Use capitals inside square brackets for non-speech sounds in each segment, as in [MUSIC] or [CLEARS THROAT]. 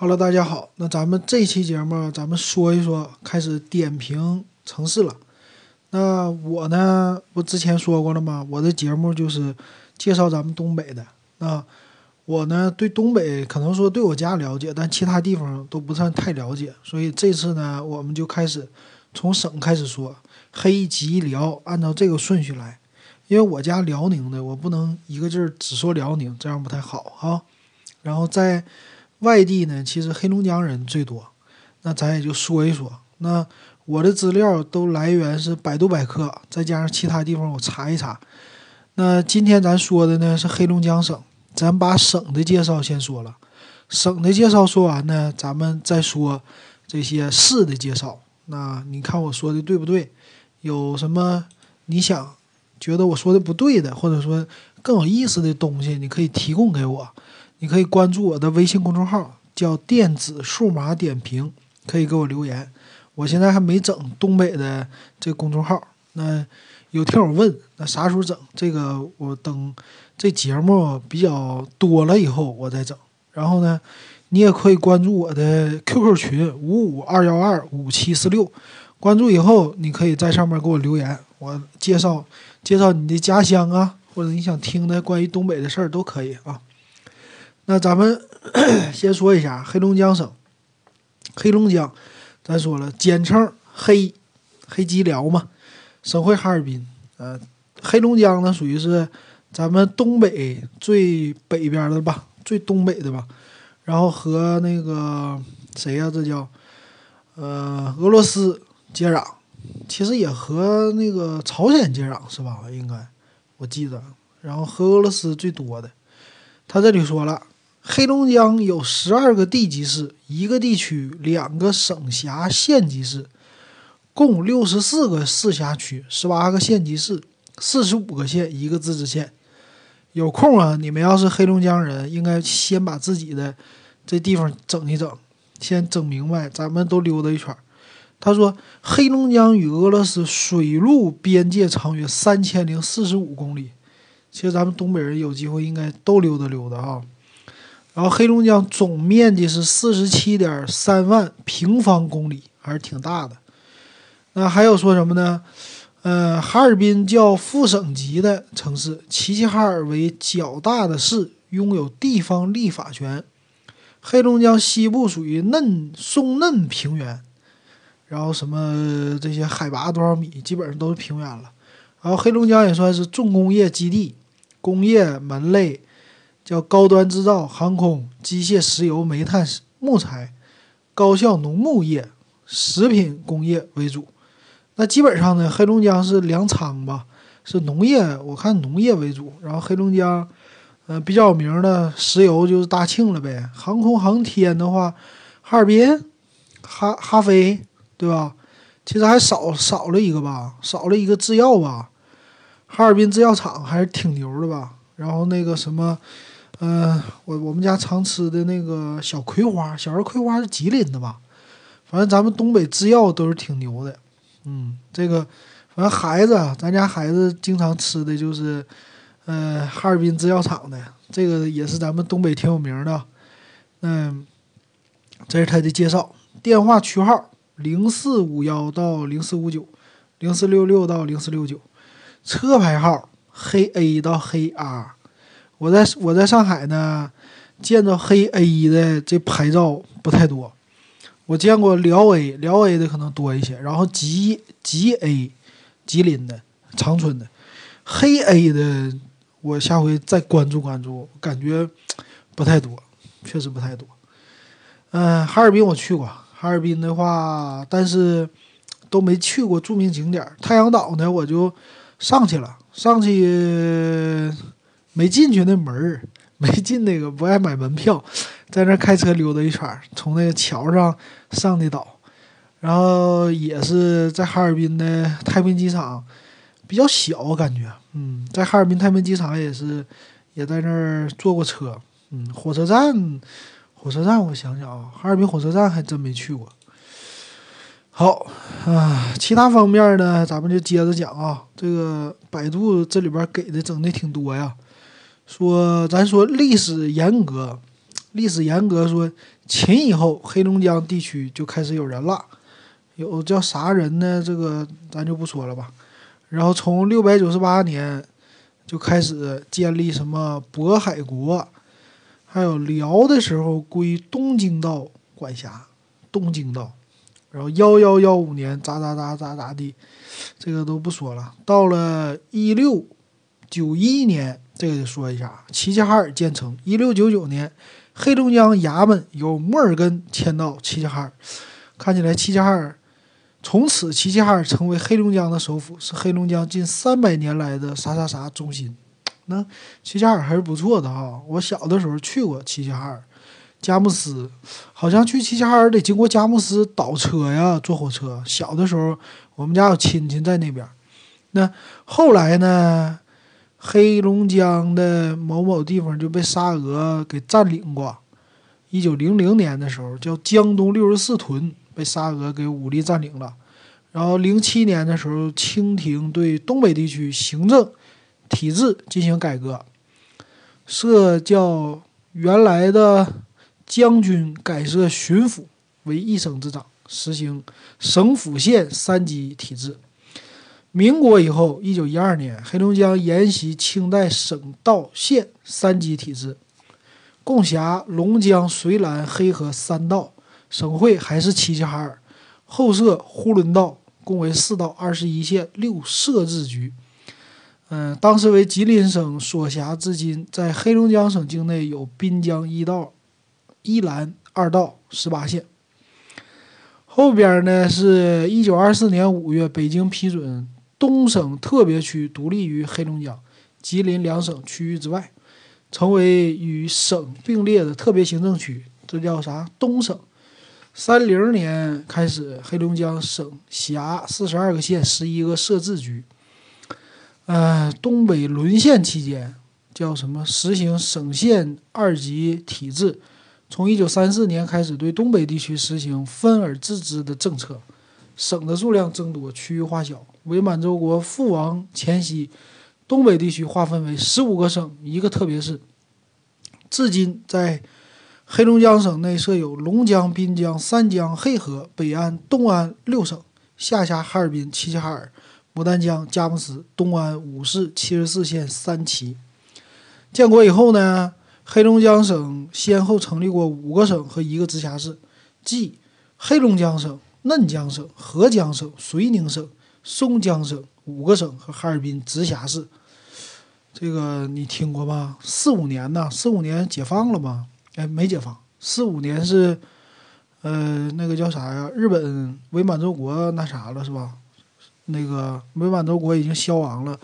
Hello，大家好。那咱们这期节目，咱们说一说，开始点评城市了。那我呢，不之前说过了吗？我的节目就是介绍咱们东北的。那我呢，对东北可能说对我家了解，但其他地方都不算太了解。所以这次呢，我们就开始从省开始说，黑吉辽，按照这个顺序来。因为我家辽宁的，我不能一个劲儿只说辽宁，这样不太好哈。然后在外地呢，其实黑龙江人最多，那咱也就说一说。那我的资料都来源是百度百科，再加上其他地方我查一查。那今天咱说的呢是黑龙江省，咱把省的介绍先说了。省的介绍说完呢，咱们再说这些市的介绍。那你看我说的对不对？有什么你想？觉得我说的不对的，或者说更有意思的东西，你可以提供给我。你可以关注我的微信公众号，叫“电子数码点评”，可以给我留言。我现在还没整东北的这公众号，那有听友问，那啥时候整？这个我等这节目比较多了以后我再整。然后呢，你也可以关注我的 QQ 群五五二幺二五七四六，关注以后你可以在上面给我留言，我介绍。介绍你的家乡啊，或者你想听的关于东北的事儿都可以啊。那咱们 [CLEARS THROAT] 先说一下黑龙江省，黑龙江，咱说了，简称黑黑吉辽嘛，省会哈尔滨。呃，黑龙江呢属于是咱们东北最北边的吧，最东北的吧。然后和那个谁呀，这叫呃俄罗斯接壤。其实也和那个朝鲜接壤是吧？应该，我记得。然后和俄罗斯最多的，他这里说了，黑龙江有十二个地级市，一个地区，两个省辖县级市，共六十四个市辖区，十八个县级市，四十五个县，一个自治县。有空啊，你们要是黑龙江人，应该先把自己的这地方整一整，先整明白，咱们都溜达一圈。他说：“黑龙江与俄罗斯水陆边界长约三千零四十五公里。其实咱们东北人有机会应该都溜达溜达啊。然后黑龙江总面积是四十七点三万平方公里，还是挺大的。那还有说什么呢？呃，哈尔滨叫副省级的城市，齐齐哈尔为较大的市，拥有地方立法权。黑龙江西部属于嫩松嫩平原。”然后什么这些海拔多少米，基本上都是平原了。然后黑龙江也算是重工业基地，工业门类叫高端制造、航空、机械、石油、煤炭、木材、高效农牧业、食品工业为主。那基本上呢，黑龙江是粮仓吧，是农业，我看农业为主。然后黑龙江，呃，比较有名的石油就是大庆了呗。航空航天的话，哈尔滨、哈哈飞。对吧？其实还少少了一个吧，少了一个制药吧。哈尔滨制药厂还是挺牛的吧。然后那个什么，嗯，我我们家常吃的那个小葵花，小儿葵花是吉林的吧？反正咱们东北制药都是挺牛的。嗯，这个反正孩子，咱家孩子经常吃的就是，呃，哈尔滨制药厂的，这个也是咱们东北挺有名的。嗯，这是他的介绍，电话区号。零四五幺到零四五九，零四六六到零四六九，车牌号黑 A 到黑 R。我在我在上海呢，见着黑 A 的这牌照不太多，我见过辽 A，辽 A 的可能多一些。然后吉吉 A，吉林的长春的，黑 A 的我下回再关注关注，感觉不太多，确实不太多。嗯，哈尔滨我去过。哈尔滨的话，但是都没去过著名景点。太阳岛呢，我就上去了，上去没进去那门儿，[LAUGHS] 没进那个，不爱买门票，在那开车溜达一圈，从那个桥上上的岛。然后也是在哈尔滨的太平机场，比较小我感觉。嗯，在哈尔滨太平机场也是，也在那儿坐过车。嗯，火车站。火车站，我想想啊，哈尔滨火车站还真没去过。好啊，其他方面呢，咱们就接着讲啊。这个百度这里边给的整的挺多呀。说咱说历史严格，历史严格说，秦以后黑龙江地区就开始有人了，有叫啥人呢？这个咱就不说了吧。然后从六百九十八年就开始建立什么渤海国，还有辽的时候归东京道管辖，东京道。然后幺幺幺五年咋咋咋咋咋地，这个都不说了。到了一六九一年，这个得说一下，齐齐哈尔建成。一六九九年，黑龙江衙门由莫尔根迁到齐齐哈尔。看起来齐齐哈尔从此齐齐哈尔成为黑龙江的首府，是黑龙江近三百年来的啥啥啥中心。那齐齐哈尔还是不错的哈，我小的时候去过齐齐哈尔。佳木斯，好像去齐齐哈尔得经过佳木斯倒车呀，坐火车。小的时候，我们家有亲戚在那边。那后来呢，黑龙江的某某地方就被沙俄给占领过。一九零零年的时候，叫江东六十四屯被沙俄给武力占领了。然后零七年的时候，清廷对东北地区行政体制进行改革，设叫原来的。将军改设巡抚为一省之长，实行省府县三级体制。民国以后，一九一二年，黑龙江沿袭清代省道县三级体制，共辖龙江、绥兰、黑河三道，省会还是齐齐哈尔。后设呼伦道，共为四道二十一县六设置局。嗯，当时为吉林省所辖，至今在黑龙江省境内有滨江一道。一兰二道十八县，后边呢是一九二四年五月，北京批准东省特别区独立于黑龙江、吉林两省区域之外，成为与省并列的特别行政区，这叫啥？东省。三零年开始，黑龙江省辖四十二个县、十一个设置局。呃，东北沦陷期间，叫什么？实行省县二级体制。从一九三四年开始，对东北地区实行分而治之的政策，省的数量增多，区域化小。伪满洲国覆亡前夕，东北地区划分为十五个省，一个特别市。至今，在黑龙江省内设有龙江、滨江、三江、黑河、北安、东安六省，下辖哈尔滨、齐齐哈尔、牡丹江、佳木斯、东安五市七十四县三旗。建国以后呢？黑龙江省先后成立过五个省和一个直辖市，即黑龙江省、嫩江省、合江省、绥宁省、松江省五个省和哈尔滨直辖市。这个你听过吗？四五年呢？四五年解放了吗？哎，没解放。四五年是，呃，那个叫啥呀？日本伪满洲国那啥了是吧？那个伪满洲国已经消亡了，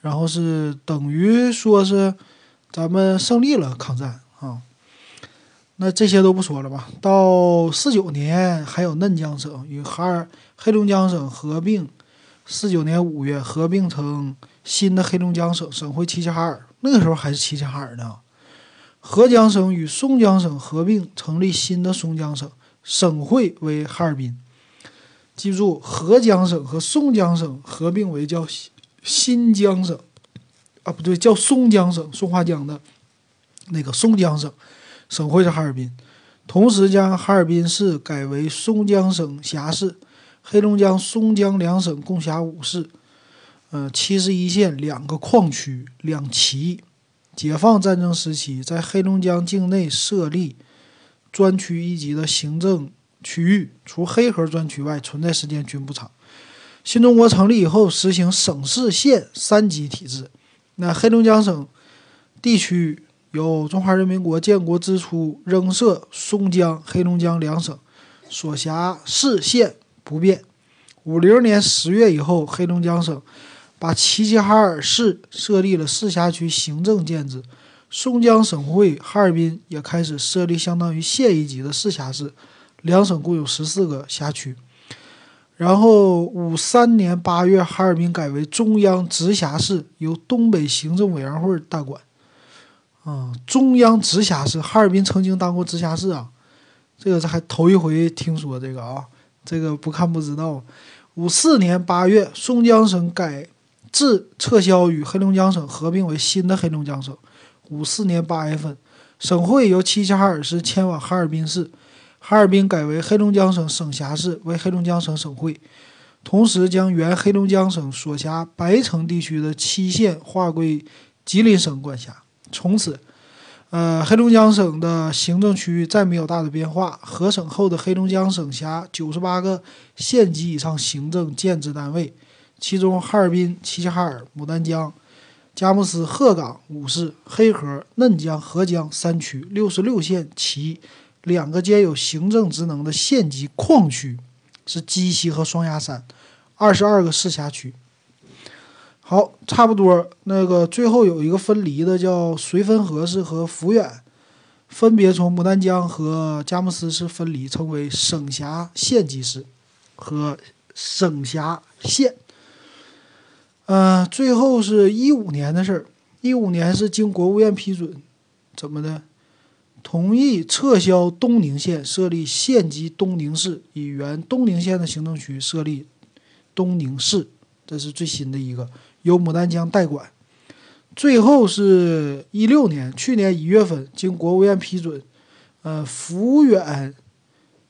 然后是等于说是。咱们胜利了抗战啊，那这些都不说了吧。到四九年，还有嫩江省与哈尔黑龙江省合并，四九年五月合并成新的黑龙江省，省会齐齐哈尔。那个时候还是齐齐哈尔呢。合江省与松江省合并，成立新的松江省，省会为哈尔滨。记住，合江省和松江省合并为叫新疆省。啊，不对，叫松江省，松花江的那个松江省，省会是哈尔滨，同时将哈尔滨市改为松江省辖市，黑龙江、松江两省共辖五市，呃，七十一县，两个矿区，两旗。解放战争时期，在黑龙江境内设立专区一级的行政区域，除黑河专区外，存在时间均不长。新中国成立以后，实行省市县三级体制。那黑龙江省地区由中华人民国建国之初仍设松江、黑龙江两省，所辖市县不变。五零年十月以后，黑龙江省把齐齐哈尔市设立了市辖区行政建制，松江省会哈尔滨也开始设立相当于县一级的市辖市，两省共有十四个辖区。然后五三年八月，哈尔滨改为中央直辖市，由东北行政委员会代管。啊，中央直辖市，哈尔滨曾经当过直辖市啊，这个是还头一回听说这个啊，这个不看不知道。五四年八月，松江省改制撤销与黑龙江省合并为新的黑龙江省。五四年八月份，省会由齐齐哈尔市迁往哈尔滨市，哈尔滨改为黑龙江省省辖市，为黑龙江省省会。同时，将原黑龙江省所辖白城地区的七县划归吉林省管辖。从此，呃，黑龙江省的行政区域再没有大的变化。合省后的黑龙江省辖九十八个县级以上行政建制单位，其中哈尔滨、齐齐哈尔、牡丹江、佳木斯、鹤岗五市、黑河、嫩江、合江三区，六十六县其两个兼有行政职能的县级矿区。是鸡西和双鸭山，二十二个市辖区。好，差不多。那个最后有一个分离的，叫绥芬河市和抚远，分别从牡丹江和佳木斯市分离，成为省辖县级市和省辖县。嗯，最后是一五年的事儿。一五年是经国务院批准，怎么的？同意撤销东宁县，设立县级东宁市，以原东宁县的行政区设立东宁市，这是最新的一个，由牡丹江代管。最后是一六年，去年一月份，经国务院批准，呃，抚远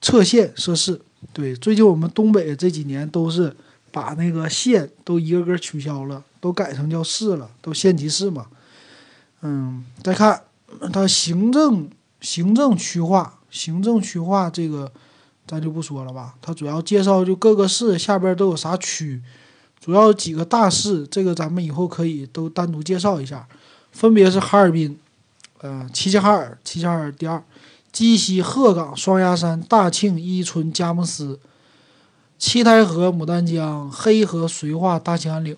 撤县设市。对，最近我们东北这几年都是把那个县都一个个取消了，都改成叫市了，都县级市嘛。嗯，再看它行政。行政区划，行政区划这个咱就不说了吧。它主要介绍就各个市下边都有啥区，主要几个大市，这个咱们以后可以都单独介绍一下。分别是哈尔滨，呃，齐齐哈尔，齐齐哈尔第二；鸡西、鹤岗、双鸭山、大庆、伊春、佳木斯、七台河、牡丹江、黑河、绥化、大兴安岭。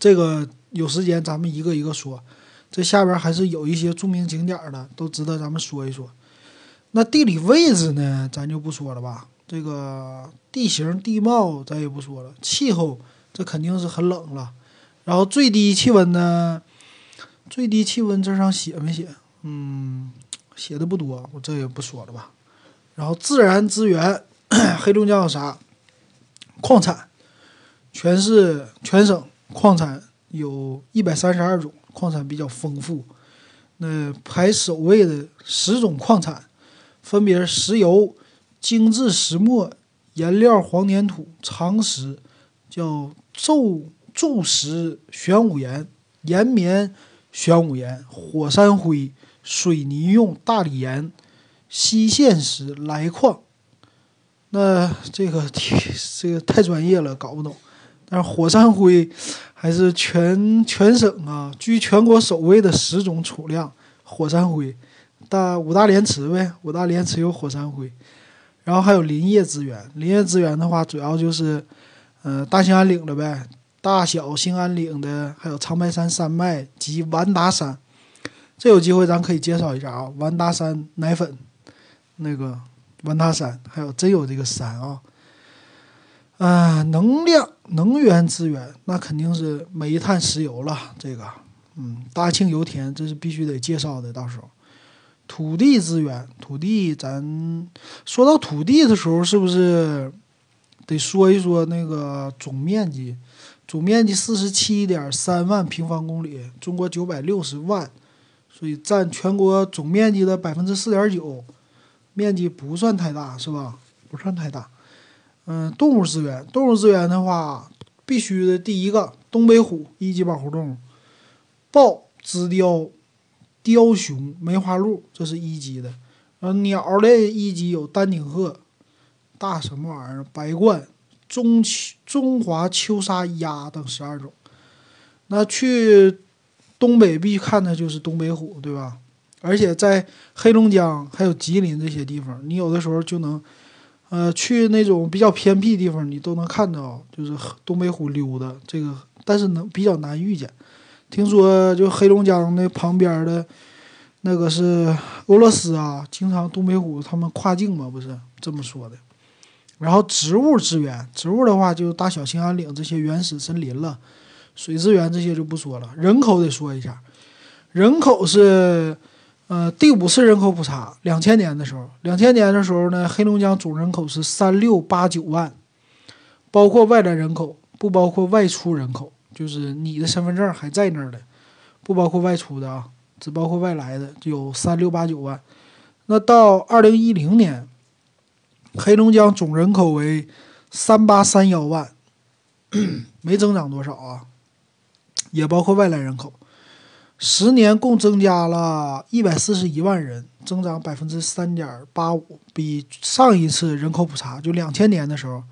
这个有时间咱们一个一个说。这下边还是有一些著名景点的，都值得咱们说一说。那地理位置呢，咱就不说了吧。这个地形地貌咱也不说了，气候这肯定是很冷了。然后最低气温呢，最低气温这上写没写？嗯，写的不多，我这也不说了吧。然后自然资源，黑龙江有啥？矿产，全市全省矿产有一百三十二种。矿产比较丰富，那排首位的十种矿产，分别是石油、精制石墨、颜料、黄粘土、长石，叫皱柱石、玄武岩、岩棉、玄武岩、火山灰、水泥用大理岩、西线石、来矿。那这个这个太专业了，搞不懂。但是火山灰。还是全全省啊，居全国首位的十种储量火山灰，大五大连池呗，五大连池有火山灰，然后还有林业资源，林业资源的话，主要就是，呃，大兴安岭的呗，大小兴安岭的，还有长白山山脉及完达山，这有机会咱可以介绍一下啊，完达山奶粉，那个完达山，还有真有这个山啊。啊，能量、能源资源，那肯定是煤炭、石油了。这个，嗯，大庆油田，这是必须得介绍的。到时候，土地资源，土地，咱说到土地的时候，是不是得说一说那个总面积？总面积四十七点三万平方公里，中国九百六十万，所以占全国总面积的百分之四点九，面积不算太大，是吧？不算太大。嗯，动物资源，动物资源的话，必须的第一个，东北虎一级保护动物，豹、紫雕、雕熊、梅花鹿，这是一级的。然后鸟类一级有丹顶鹤、大什么玩意儿、白鹳、中中华秋沙鸭等十二种。那去东北必看的就是东北虎，对吧？而且在黑龙江还有吉林这些地方，你有的时候就能。呃，去那种比较偏僻地方，你都能看到，就是东北虎溜达这个，但是能比较难遇见。听说就黑龙江那旁边的，那个是俄罗斯啊，经常东北虎他们跨境嘛，不是这么说的。然后植物资源，植物的话就大小兴安岭这些原始森林了，水资源这些就不说了。人口得说一下，人口是。呃，第五次人口普查，两千年的时候，两千年的时候呢，黑龙江总人口是三六八九万，包括外来人口，不包括外出人口，就是你的身份证还在那儿的，不包括外出的啊。只包括外来的，有三六八九万。那到二零一零年，黑龙江总人口为三八三幺万，[CLEARS THROAT] 没增长多少啊，也包括外来人口。十年共增加了一百四十一万人，增长百分之三点八五，比上一次人口普查就两千年的时候，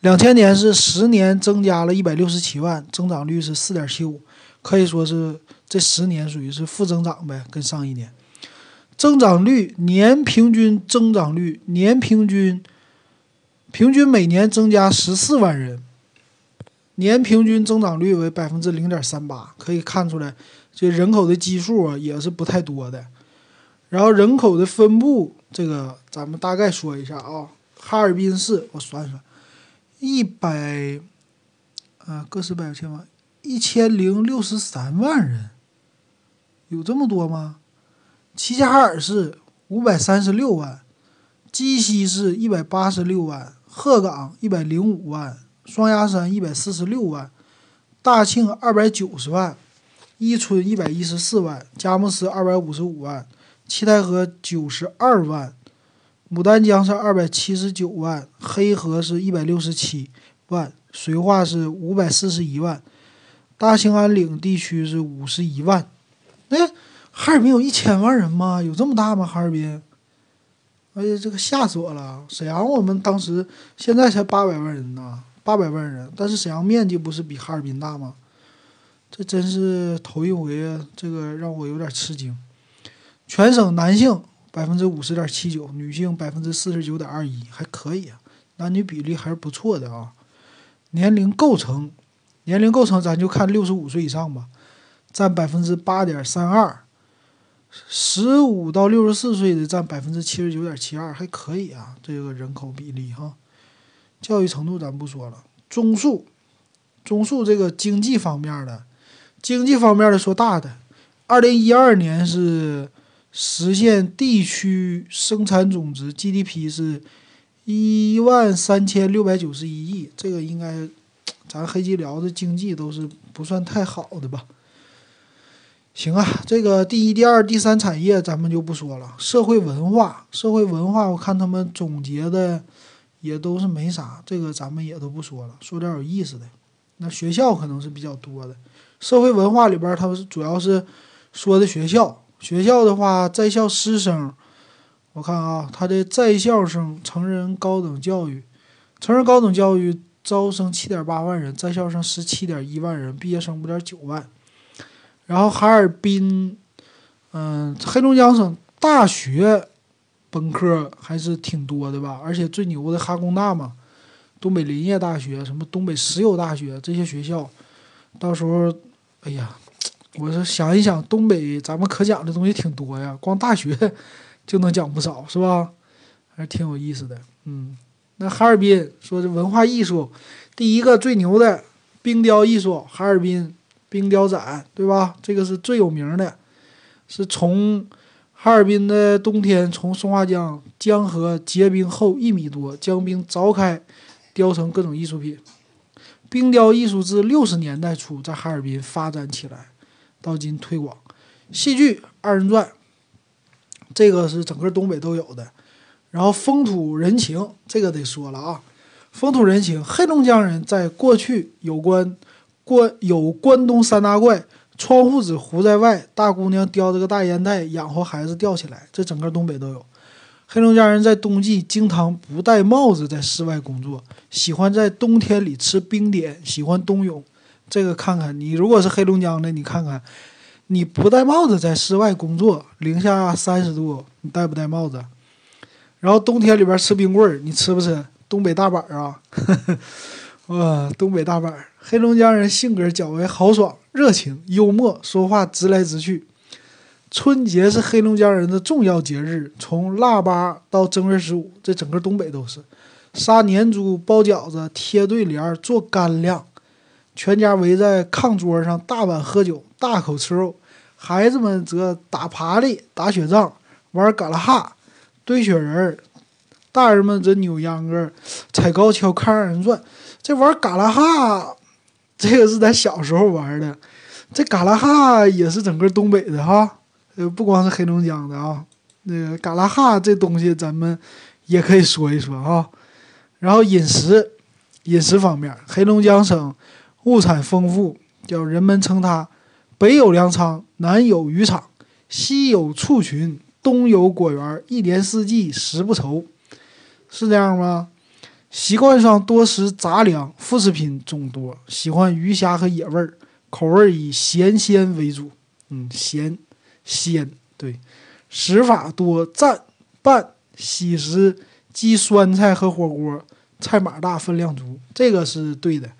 两千年是十年增加了一百六十七万，增长率是四点七五，可以说是这十年属于是负增长呗，跟上一年，增长率年平均增长率年平均，平均每年增加十四万人，年平均增长率为百分之零点三八，可以看出来。这人口的基数啊也是不太多的，然后人口的分布，这个咱们大概说一下啊。哈尔滨市我算算，一百，啊，个十百千万，一千零六十三万人，有这么多吗？齐齐哈尔市五百三十六万，鸡西市一百八十六万，鹤岗一百零五万，双鸭山一百四十六万，大庆二百九十万。伊春一百一十四万，佳木斯二百五十五万，七台河九十二万，牡丹江是二百七十九万，黑河是一百六十七万，绥化是五百四十一万，大兴安岭地区是五十一万。那哈尔滨有一千万人吗？有这么大吗？哈尔滨？哎呀，这个吓死我了！沈阳我们当时现在才八百万人呢，八百万人，但是沈阳面积不是比哈尔滨大吗？这真是头一回！这个让我有点吃惊。全省男性百分之五十点七九，女性百分之四十九点二一，还可以，男女比例还是不错的啊。年龄构成，年龄构成咱就看六十五岁以上吧，占百分之八点三二。十五到六十四岁的占百分之七十九点七二，还可以啊，这个人口比例哈。教育程度咱不说了，中数，中数这个经济方面的。经济方面的说大的，二零一二年是实现地区生产总值 GDP 是一万三千六百九十一亿，这个应该咱黑吉辽的经济都是不算太好的吧？行啊，这个第一、第二、第三产业咱们就不说了。社会文化，社会文化，我看他们总结的也都是没啥，这个咱们也都不说了，说点有意思的。那学校可能是比较多的。社会文化里边，它是主要是说的学校。学校的话，在校师生，我看啊，他的在校生成人高等教育，成人高等教育招生七点八万人，在校生十七点一万人，毕业生五点九万。然后哈尔滨，嗯，黑龙江省大学本科还是挺多的吧？而且最牛的哈工大嘛，东北林业大学，什么东北石油大学这些学校，到时候。哎呀，我是想一想，东北咱们可讲的东西挺多呀，光大学就能讲不少，是吧？还是挺有意思的。嗯，那哈尔滨说这文化艺术，第一个最牛的冰雕艺术，哈尔滨冰雕展，对吧？这个是最有名的，是从哈尔滨的冬天从松花江江河结冰后一米多，将冰凿开，雕成各种艺术品。冰雕艺术自六十年代初在哈尔滨发展起来，到今推广。戏剧二人转，这个是整个东北都有的。然后风土人情，这个得说了啊。风土人情，黑龙江人在过去有关关有关东三大怪：窗户纸糊在外，大姑娘叼着个大烟袋养活孩子吊起来，这整个东北都有。黑龙江人在冬季经常不戴帽子在室外工作，喜欢在冬天里吃冰点，喜欢冬泳。这个看看你，如果是黑龙江的，你看看，你不戴帽子在室外工作，零下三十度，你戴不戴帽子？然后冬天里边吃冰棍儿，你吃不吃？东北大板啊，[LAUGHS] 哇，东北大板。黑龙江人性格较为豪爽、热情、幽默，说话直来直去。春节是黑龙江人的重要节日，从腊八到正月十五，这整个东北都是杀年猪、包饺子、贴对联、做干粮，全家围在炕桌上大碗喝酒、大口吃肉。孩子们则打爬犁、打雪仗、玩嘎啦哈、堆雪人大人们则扭秧歌、踩高跷、看二人转。这玩嘎啦哈，这个是咱小时候玩的，这嘎啦哈也是整个东北的哈。呃，不光是黑龙江的啊，那个嘎拉哈这东西咱们也可以说一说啊。然后饮食，饮食方面，黑龙江省物产丰富，叫人们称它北有粮仓，南有渔场，西有畜群，东有果园，一年四季食不愁，是这样吗？习惯上多食杂粮，副食品众多，喜欢鱼虾和野味儿，口味以咸鲜为主。嗯，咸鲜对，食法多蘸拌喜食。鸡酸菜和火锅，菜码大，分量足，这个是对的，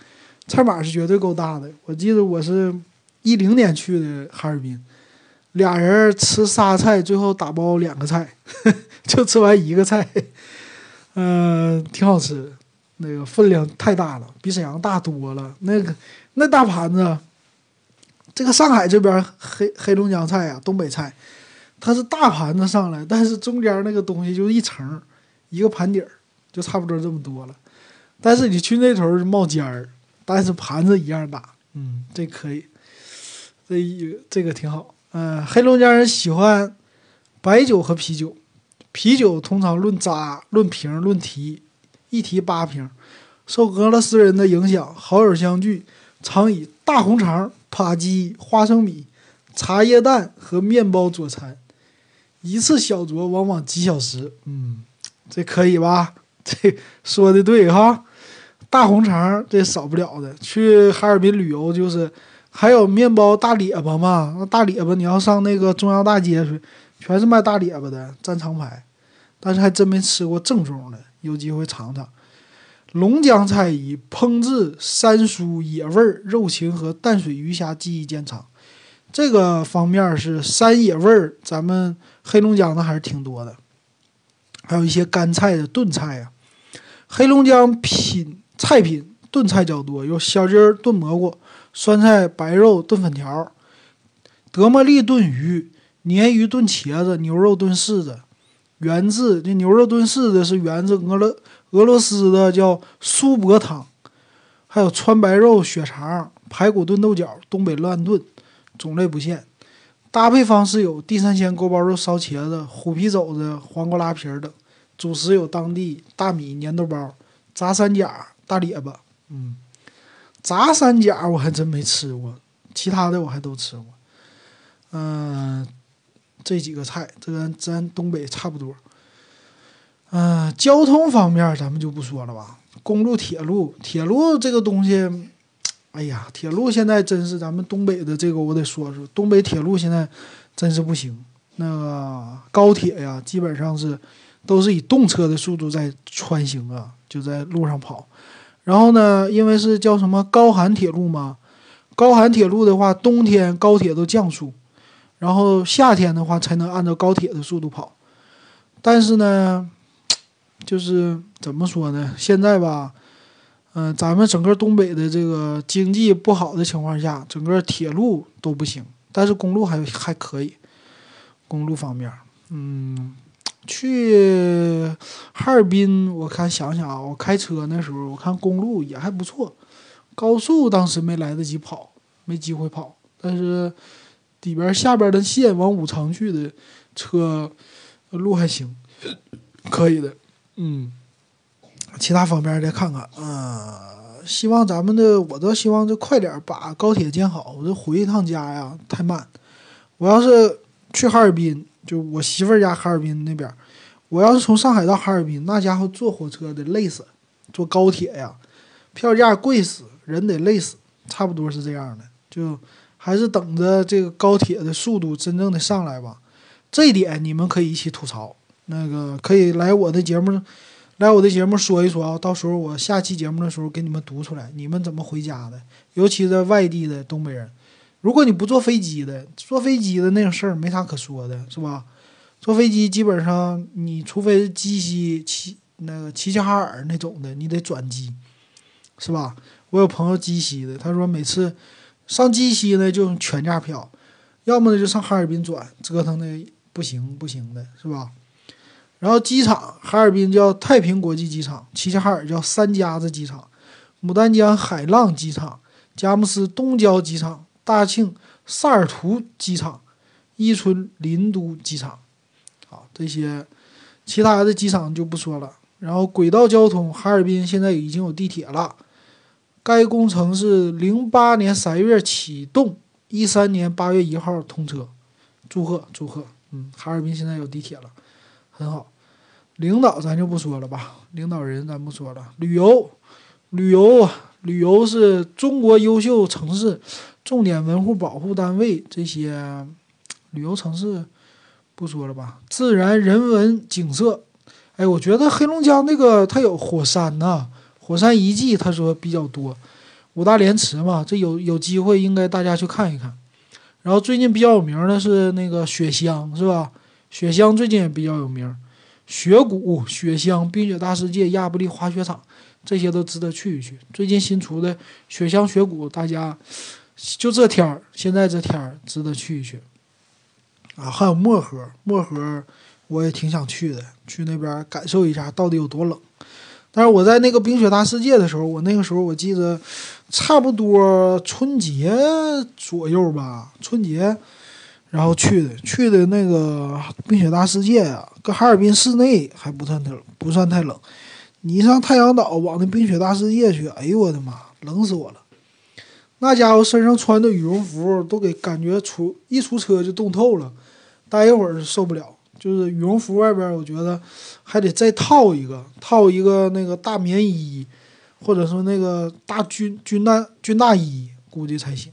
菜码是绝对够大的。我记得我是一零年去的哈尔滨，俩人吃仨菜，最后打包两个菜，[LAUGHS] 就吃完一个菜，嗯，挺好吃。那个分量太大了，比沈阳大多了。那个那大盘子，这个上海这边黑黑龙江菜呀，东北菜，它是大盘子上来，但是中间那个东西就一层。一个盘底儿就差不多这么多了，但是你去那头是冒尖儿，但是盘子一样大，嗯，这可以，这一这个挺好。嗯，黑龙江人喜欢白酒和啤酒，啤酒通常论扎、论瓶、论提，一提八瓶。受俄罗斯人的影响，好友相聚常以大红肠、扒鸡、花生米、茶叶蛋和面包佐餐，一次小酌往往几小时，嗯。这可以吧？[LAUGHS] 这说的对哈，大红肠这少不了的。去哈尔滨旅游就是，还有面包大列巴嘛。那大列巴你要上那个中央大街去，全是卖大列巴的，站长排。但是还真没吃过正宗的，有机会尝尝。龙江菜以烹制山蔬、野味儿、肉禽和淡水鱼虾技艺见长。这个方面是山野味儿，咱们黑龙江的还是挺多的。还有一些干菜的炖菜呀，黑龙江品菜品炖菜较多，有小鸡儿炖蘑菇、酸菜白肉炖粉条、德莫利炖鱼、鲶鱼炖茄子、牛肉炖柿子。源自这牛肉炖柿子是源自俄罗俄罗斯的叫苏泊汤，还有川白肉血肠、排骨炖豆角、东北乱炖，种类不限。搭配方式有地三鲜、锅包肉、烧茄子、虎皮肘子、黄瓜拉皮儿等。主食有当地大米、粘豆包、炸三甲、大列巴。嗯，炸三甲我还真没吃过，其他的我还都吃过。嗯，这几个菜，这跟咱东北差不多。嗯，交通方面咱们就不说了吧。公路、铁路，铁路这个东西。哎呀，铁路现在真是咱们东北的这个，我得说说，东北铁路现在真是不行。那个高铁呀，基本上是都是以动车的速度在穿行啊，就在路上跑。然后呢，因为是叫什么高寒铁路嘛，高寒铁路的话，冬天高铁都降速，然后夏天的话才能按照高铁的速度跑。但是呢，[TSK] 就是怎么说呢，现在吧。嗯，咱们整个东北的这个经济不好的情况下，整个铁路都不行，但是公路还还可以。公路方面，嗯，去哈尔滨，我看想想啊，我开车那时候，我看公路也还不错，高速当时没来得及跑，没机会跑，但是里边下边的线往五常去的车路还行，可以的，嗯。其他方面再看看，嗯，希望咱们的，我倒希望就快点把高铁建好。我这回一趟家呀，太慢。我要是去哈尔滨，就我媳妇儿家哈尔滨那边，我要是从上海到哈尔滨，那家伙坐火车得累死，坐高铁呀，票价贵死，人得累死，差不多是这样的。就还是等着这个高铁的速度真正的上来吧。这一点你们可以一起吐槽，那个可以来我的节目。来我的节目说一说啊，到时候我下期节目的时候给你们读出来，你们怎么回家的？尤其在外地的东北人，如果你不坐飞机的，坐飞机的那种事儿没啥可说的，是吧？坐飞机基本上你除非是鸡西齐那个齐齐哈尔那种的，你得转机，是吧？我有朋友鸡西的，他说每次上鸡西呢就全价票，要么呢就上哈尔滨转，折腾的不行不行的，是吧？然后机场，哈尔滨叫太平国际机场，齐齐哈尔叫三家子机场，牡丹江海浪机场，佳木斯东郊机场，大庆萨尔图机场，伊春林都机场。好，这些其他的机场就不说了。然后轨道交通，哈尔滨现在已经有地铁了。该工程是零八年三月启动，一三年八月一号通车。祝贺祝贺，嗯，哈尔滨现在有地铁了，很好。领导咱就不说了吧，领导人咱不说了。旅游，旅游啊，旅游是中国优秀城市、重点文物保护单位这些旅游城市不说了吧。自然人文景色，哎，我觉得黑龙江那个它有火山呐。火山遗迹，他说比较多，五大连池嘛，这有有机会应该大家去看一看。然后最近比较有名的是那个雪乡，是吧？雪乡最近也比较有名，雪谷、雪乡、冰雪大世界、亚布力滑雪场，这些都值得去一去。最近新出的雪乡雪谷，大家就这天儿，现在这天儿值得去一去。啊，还有漠河，漠河我也挺想去的，去那边感受一下到底有多冷。但是我在那个冰雪大世界的时候，我那个时候我记得，差不多春节左右吧，春节，然后去的去的那个冰雪大世界啊，搁哈尔滨市内还不算太不算太冷，你上太阳岛往那冰雪大世界去，哎呦我的妈，冷死我了！那家伙身上穿的羽绒服都给感觉出一出车就冻透了，待一会儿受不了。就是羽绒服外边，我觉得还得再套一个，套一个那个大棉衣，或者说那个大军军大军大衣，估计才行。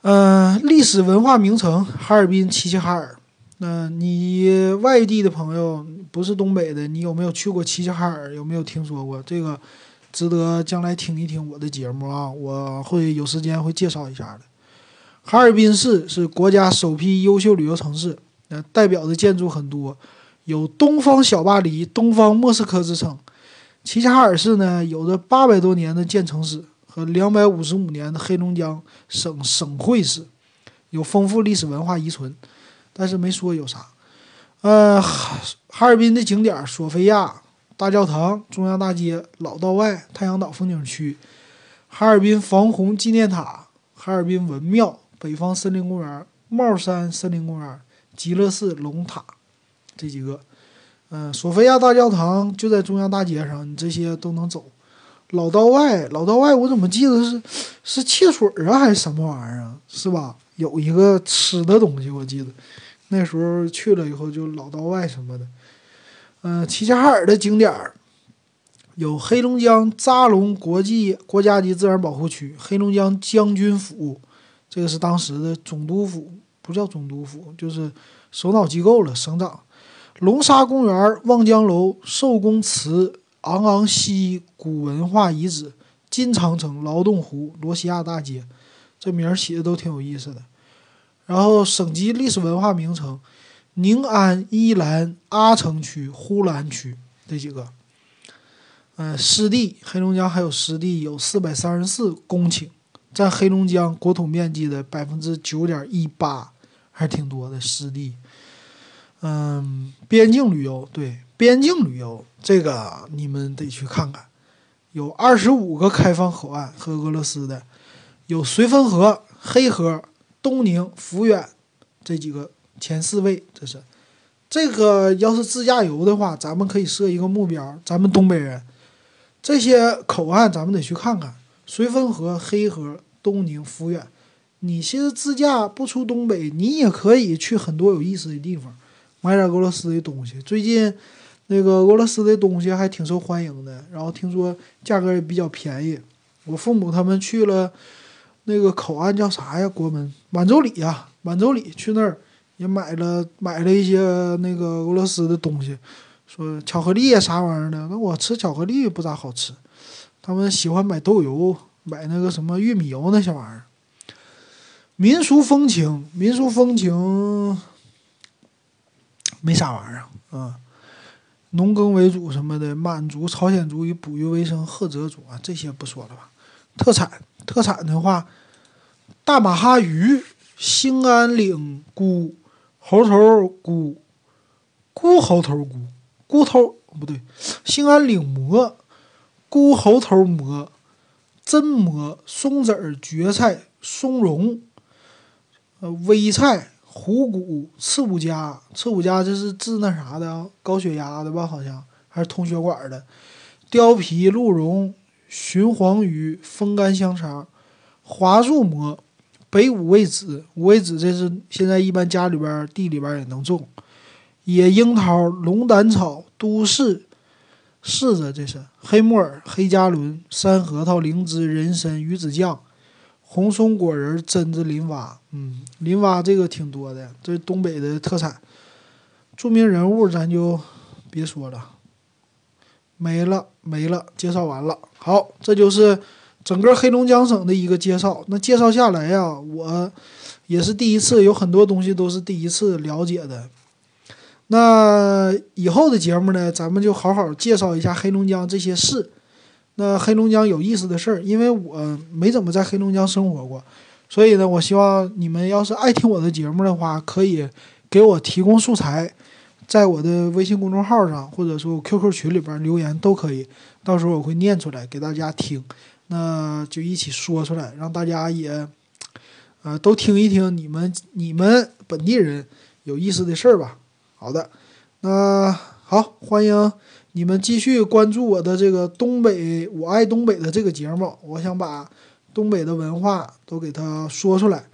嗯，历史文化名城哈尔滨齐齐哈尔。那你外地的朋友不是东北的，你有没有去过齐齐哈尔？有没有听说过这个？值得将来听一听我的节目啊，我会有时间会介绍一下的。哈尔滨市是国家首批优秀旅游城市。那代表的建筑很多，有“东方小巴黎”“东方莫斯科”之称。齐齐哈尔市呢，有着八百多年的建城史和两百五十五年的黑龙江省省会史，有丰富历史文化遗存。但是没说有啥。呃，哈尔滨的景点：索菲亚大教堂、中央大街、老道外、太阳岛风景区、哈尔滨防洪纪念塔、哈尔滨文庙、北方森林公园、帽山森林公园。极乐寺、龙塔，这几个，嗯，索菲亚大教堂就在中央大街上，你这些都能走。老道外，老道外，我怎么记得是是汽水啊，还是什么玩意儿啊？是吧？有一个吃的东西，我记得那时候去了以后就老道外什么的。嗯，齐齐哈尔的景点儿有黑龙江扎龙国际国家级自然保护区、黑龙江将军府，这个是当时的总督府。不叫总督府，就是首脑机构了。省长，龙沙公园、望江楼、寿宫祠、昂昂溪古文化遗址、金长城、劳动湖、罗西亚大街，这名儿起的都挺有意思的。然后省级历史文化名城，宁安、依兰、阿城区、呼兰区这几个。嗯，湿地，黑龙江还有湿地，有四百三十四公顷。占黑龙江国土面积的百分之九点一八，还是挺多的湿地。嗯，边境旅游，对边境旅游这个你们得去看看，有二十五个开放口岸和俄罗斯的，有绥芬河、黑河、东宁、抚远这几个前四位，这是这个要是自驾游的话，咱们可以设一个目标，咱们东北人这些口岸咱们得去看看。绥芬河、黑河、东宁、抚远，你其实自驾不出东北，你也可以去很多有意思的地方，买点俄罗斯的东西。最近那个俄罗斯的东西还挺受欢迎的，然后听说价格也比较便宜。我父母他们去了那个口岸叫啥呀？国门满洲里呀，满洲里去那儿也买了买了一些那个俄罗斯的东西，说巧克力呀啥玩意儿的。那我吃巧克力不咋好吃。他们喜欢买豆油，买那个什么玉米油那些玩意儿。民俗风情，民俗风情没啥玩意儿啊，农耕为主什么的，满族、朝鲜族以捕鱼为生，赫哲族啊，这些不说了吧。特产，特产的话，大马哈鱼、兴安岭菇、猴头菇、菇猴头菇、菇头不对，兴安岭蘑。菇猴头蘑、榛蘑、松子儿、蕨菜、松茸，呃，微菜、虎骨、刺五加，刺五加这是治那啥的，高血压的吧？好像还是通血管的。貂皮、鹿茸、鲟黄鱼、风干香肠、华树蘑、北五味子、五味子，这是现在一般家里边地里边也能种。野樱桃、龙胆草、都市柿子，这是黑木耳、黑加仑、山核桃、灵芝、人参、鱼子酱、红松果仁、榛子、林蛙。嗯，林蛙这个挺多的，这东北的特产。著名人物咱就别说了，没了没了，介绍完了。好，这就是整个黑龙江省的一个介绍。那介绍下来呀，我也是第一次，有很多东西都是第一次了解的。那以后的节目呢，咱们就好好介绍一下黑龙江这些事。那黑龙江有意思的事儿，因为我没怎么在黑龙江生活过，所以呢，我希望你们要是爱听我的节目的话，可以给我提供素材，在我的微信公众号上，或者说 QQ 群里边留言都可以，到时候我会念出来给大家听，那就一起说出来，让大家也，呃，都听一听你们你们本地人有意思的事儿吧。好的，那好，欢迎你们继续关注我的这个东北，我爱东北的这个节目。我想把东北的文化都给它说出来。